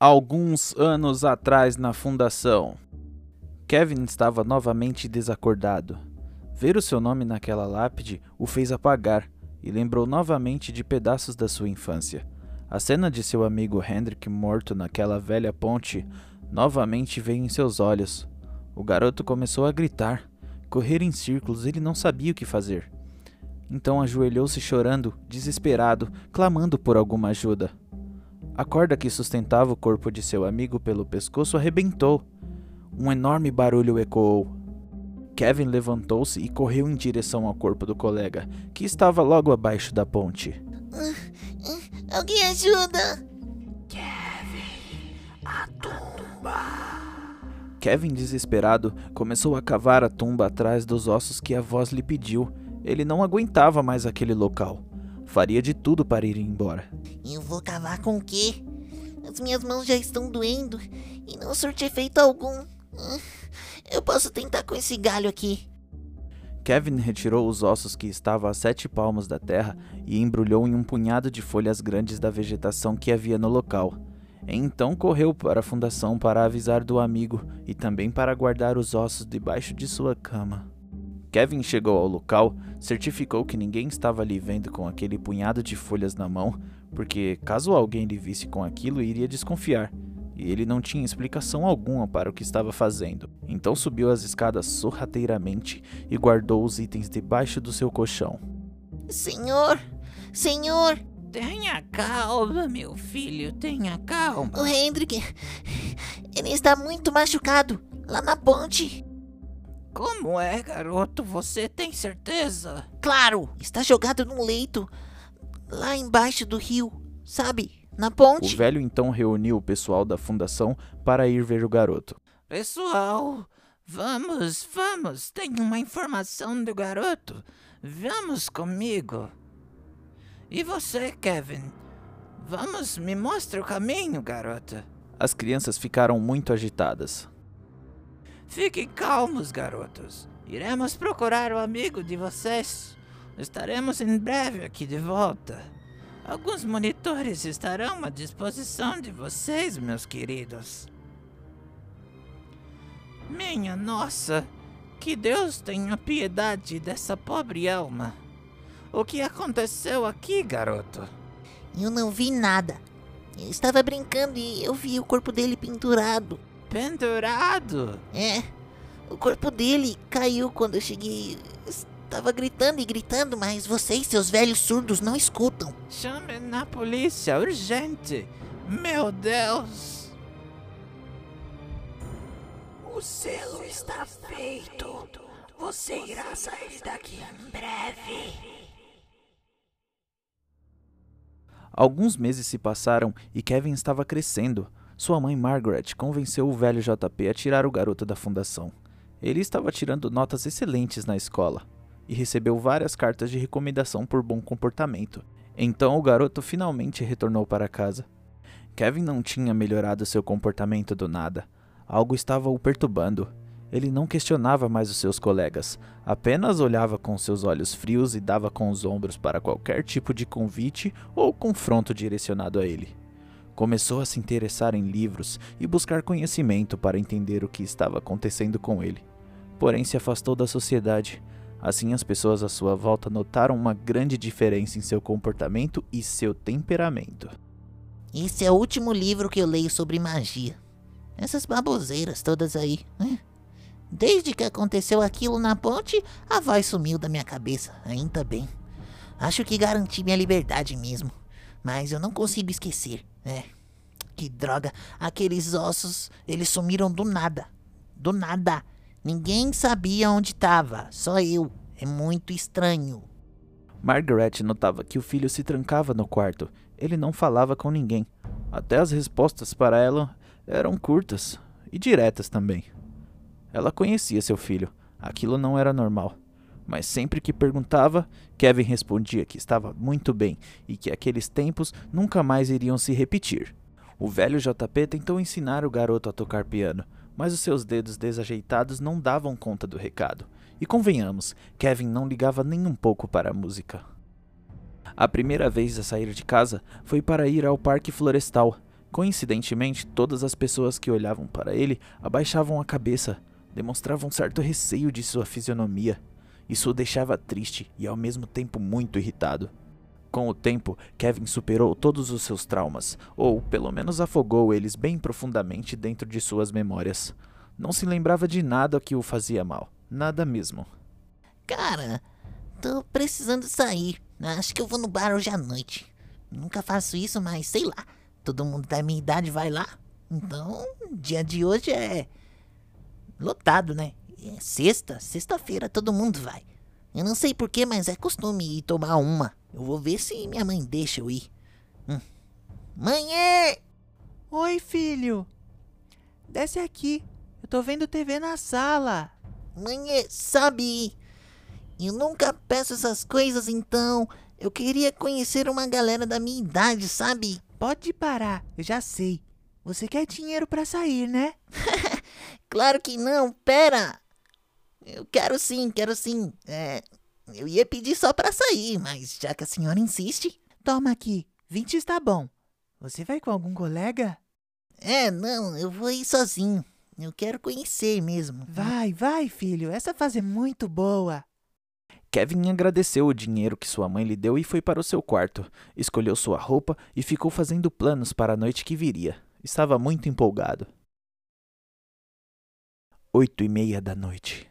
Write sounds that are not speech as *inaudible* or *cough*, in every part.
Alguns anos atrás na fundação. Kevin estava novamente desacordado. Ver o seu nome naquela lápide o fez apagar e lembrou novamente de pedaços da sua infância. A cena de seu amigo Hendrik morto naquela velha ponte novamente veio em seus olhos. O garoto começou a gritar, correr em círculos, ele não sabia o que fazer. Então ajoelhou-se chorando, desesperado, clamando por alguma ajuda. A corda que sustentava o corpo de seu amigo pelo pescoço arrebentou. Um enorme barulho ecoou. Kevin levantou-se e correu em direção ao corpo do colega, que estava logo abaixo da ponte. Alguém ajuda! Kevin, a tumba! Kevin, desesperado, começou a cavar a tumba atrás dos ossos que a voz lhe pediu. Ele não aguentava mais aquele local. Faria de tudo para ir embora. Eu vou cavar com o quê? As minhas mãos já estão doendo e não surte efeito algum. Ah, Eu posso tentar com esse galho aqui. Kevin retirou os ossos que estavam a sete palmos da terra e embrulhou em um punhado de folhas grandes da vegetação que havia no local. Então correu para a fundação para avisar do amigo e também para guardar os ossos debaixo de sua cama. Kevin chegou ao local, certificou que ninguém estava ali vendo com aquele punhado de folhas na mão, porque caso alguém lhe visse com aquilo, iria desconfiar, e ele não tinha explicação alguma para o que estava fazendo. Então subiu as escadas sorrateiramente e guardou os itens debaixo do seu colchão. Senhor! Senhor! Tenha calma, meu filho, tenha calma. O Hendrik. Ele está muito machucado. Lá na ponte. Como é, garoto? Você tem certeza? Claro! Está jogado num leito. Lá embaixo do rio. Sabe? Na O ponte. velho então reuniu o pessoal da fundação para ir ver o garoto. Pessoal, vamos, vamos. Tenho uma informação do garoto. Vamos comigo. E você, Kevin? Vamos, me mostra o caminho, garota. As crianças ficaram muito agitadas. Fiquem calmos, garotos. Iremos procurar o amigo de vocês. Estaremos em breve aqui de volta. Alguns monitores estarão à disposição de vocês, meus queridos. Minha nossa, que Deus tenha piedade dessa pobre alma. O que aconteceu aqui, garoto? Eu não vi nada. Eu estava brincando e eu vi o corpo dele pendurado. Pendurado? É. O corpo dele caiu quando eu cheguei. Estava gritando e gritando, mas vocês, seus velhos surdos, não escutam. Chame na polícia, urgente! Meu Deus! O selo está feito. Você irá sair daqui em breve. Alguns meses se passaram e Kevin estava crescendo. Sua mãe Margaret convenceu o velho JP a tirar o garoto da fundação. Ele estava tirando notas excelentes na escola e recebeu várias cartas de recomendação por bom comportamento. Então o garoto finalmente retornou para casa. Kevin não tinha melhorado seu comportamento do nada. Algo estava o perturbando. Ele não questionava mais os seus colegas, apenas olhava com seus olhos frios e dava com os ombros para qualquer tipo de convite ou confronto direcionado a ele. Começou a se interessar em livros e buscar conhecimento para entender o que estava acontecendo com ele. Porém, se afastou da sociedade. Assim, as pessoas à sua volta notaram uma grande diferença em seu comportamento e seu temperamento. Esse é o último livro que eu leio sobre magia. Essas baboseiras todas aí. né? Desde que aconteceu aquilo na ponte, a voz sumiu da minha cabeça. Ainda bem. Acho que garanti minha liberdade mesmo. Mas eu não consigo esquecer. É. Que droga. Aqueles ossos, eles sumiram do nada. Do nada. Ninguém sabia onde estava. Só eu. É muito estranho. Margaret notava que o filho se trancava no quarto. Ele não falava com ninguém. Até as respostas para ela eram curtas e diretas também. Ela conhecia seu filho. Aquilo não era normal. Mas sempre que perguntava, Kevin respondia que estava muito bem e que aqueles tempos nunca mais iriam se repetir. O velho JP tentou ensinar o garoto a tocar piano, mas os seus dedos desajeitados não davam conta do recado. E convenhamos, Kevin não ligava nem um pouco para a música. A primeira vez a sair de casa foi para ir ao Parque Florestal. Coincidentemente, todas as pessoas que olhavam para ele abaixavam a cabeça, demonstravam certo receio de sua fisionomia. Isso o deixava triste e ao mesmo tempo muito irritado. Com o tempo, Kevin superou todos os seus traumas, ou pelo menos afogou eles bem profundamente dentro de suas memórias. Não se lembrava de nada que o fazia mal, nada mesmo. Cara, tô precisando sair. Acho que eu vou no bar hoje à noite. Nunca faço isso, mas sei lá. Todo mundo da minha idade vai lá. Então, dia de hoje é lotado, né? É sexta, sexta-feira todo mundo vai. Eu não sei porquê, mas é costume ir tomar uma. Eu vou ver se minha mãe deixa eu ir. Hum. Mãe! é! Oi, filho. Desce aqui. Eu tô vendo TV na sala. Mãe, é, sabe? Eu nunca peço essas coisas, então. Eu queria conhecer uma galera da minha idade, sabe? Pode parar, eu já sei. Você quer dinheiro pra sair, né? *laughs* Claro que não, pera! Eu quero sim, quero sim. É, eu ia pedir só pra sair, mas já que a senhora insiste. Toma aqui, 20 está bom. Você vai com algum colega? É, não, eu vou ir sozinho. Eu quero conhecer mesmo. Vai, vai, filho. Essa fase é muito boa. Kevin agradeceu o dinheiro que sua mãe lhe deu e foi para o seu quarto. Escolheu sua roupa e ficou fazendo planos para a noite que viria. Estava muito empolgado. Oito e meia da noite.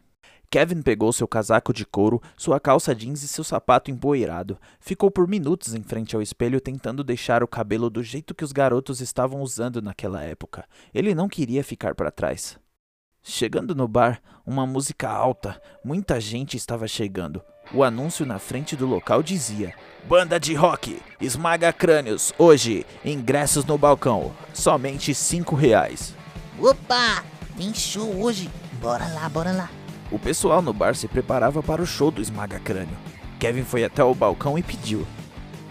Kevin pegou seu casaco de couro, sua calça jeans e seu sapato empoeirado. Ficou por minutos em frente ao espelho tentando deixar o cabelo do jeito que os garotos estavam usando naquela época. Ele não queria ficar para trás. Chegando no bar, uma música alta, muita gente estava chegando. O anúncio na frente do local dizia: Banda de rock, esmaga crânios, hoje, ingressos no balcão, somente cinco reais. Opa! Tem show hoje. Bora lá, bora lá. O pessoal no bar se preparava para o show do esmaga crânio. Kevin foi até o balcão e pediu: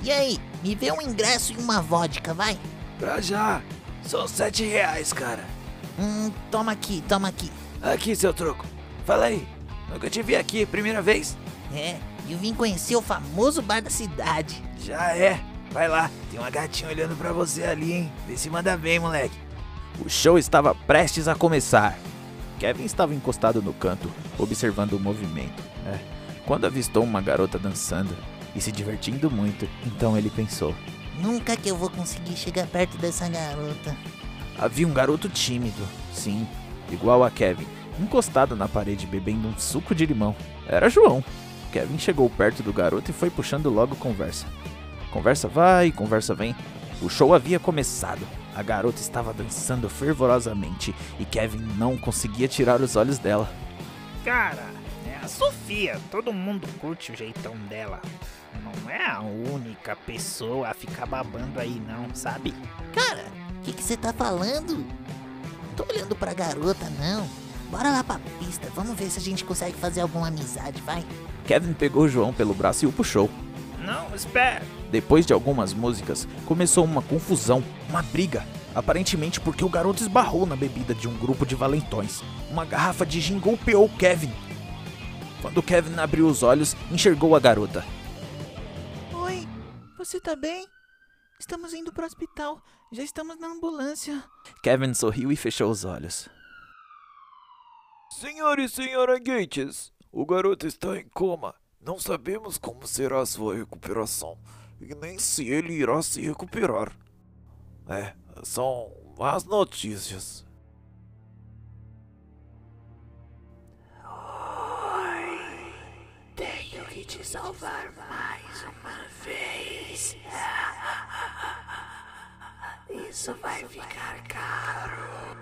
E aí, me vê um ingresso e uma vodka, vai? Pra já. São sete reais, cara. Hum, toma aqui, toma aqui. Aqui, seu troco. Fala aí. Nunca te vi aqui, primeira vez? É, eu vim conhecer o famoso bar da cidade. Já é. Vai lá, tem uma gatinha olhando pra você ali, hein? Vê se manda bem, moleque. O show estava prestes a começar. Kevin estava encostado no canto, observando o movimento. É, quando avistou uma garota dançando e se divertindo muito, então ele pensou: Nunca que eu vou conseguir chegar perto dessa garota. Havia um garoto tímido, sim, igual a Kevin, encostado na parede bebendo um suco de limão. Era João. Kevin chegou perto do garoto e foi puxando logo conversa. Conversa vai, conversa vem. O show havia começado. A garota estava dançando fervorosamente e Kevin não conseguia tirar os olhos dela. Cara, é a Sofia. Todo mundo curte o jeitão dela. Não é a única pessoa a ficar babando aí, não, sabe? Cara, o que você tá falando? Tô olhando pra garota, não. Bora lá pra pista, vamos ver se a gente consegue fazer alguma amizade, vai. Kevin pegou João pelo braço e o puxou. Não, espera. Depois de algumas músicas, começou uma confusão, uma briga. Aparentemente porque o garoto esbarrou na bebida de um grupo de valentões. Uma garrafa de gin golpeou Kevin. Quando Kevin abriu os olhos, enxergou a garota. Oi, você tá bem? Estamos indo pro hospital. Já estamos na ambulância. Kevin sorriu e fechou os olhos. Senhor e senhora Gates, o garoto está em coma. Não sabemos como será a sua recuperação e nem se ele irá se recuperar. É, são más notícias. Tenho que te salvar mais uma vez. Isso vai ficar caro.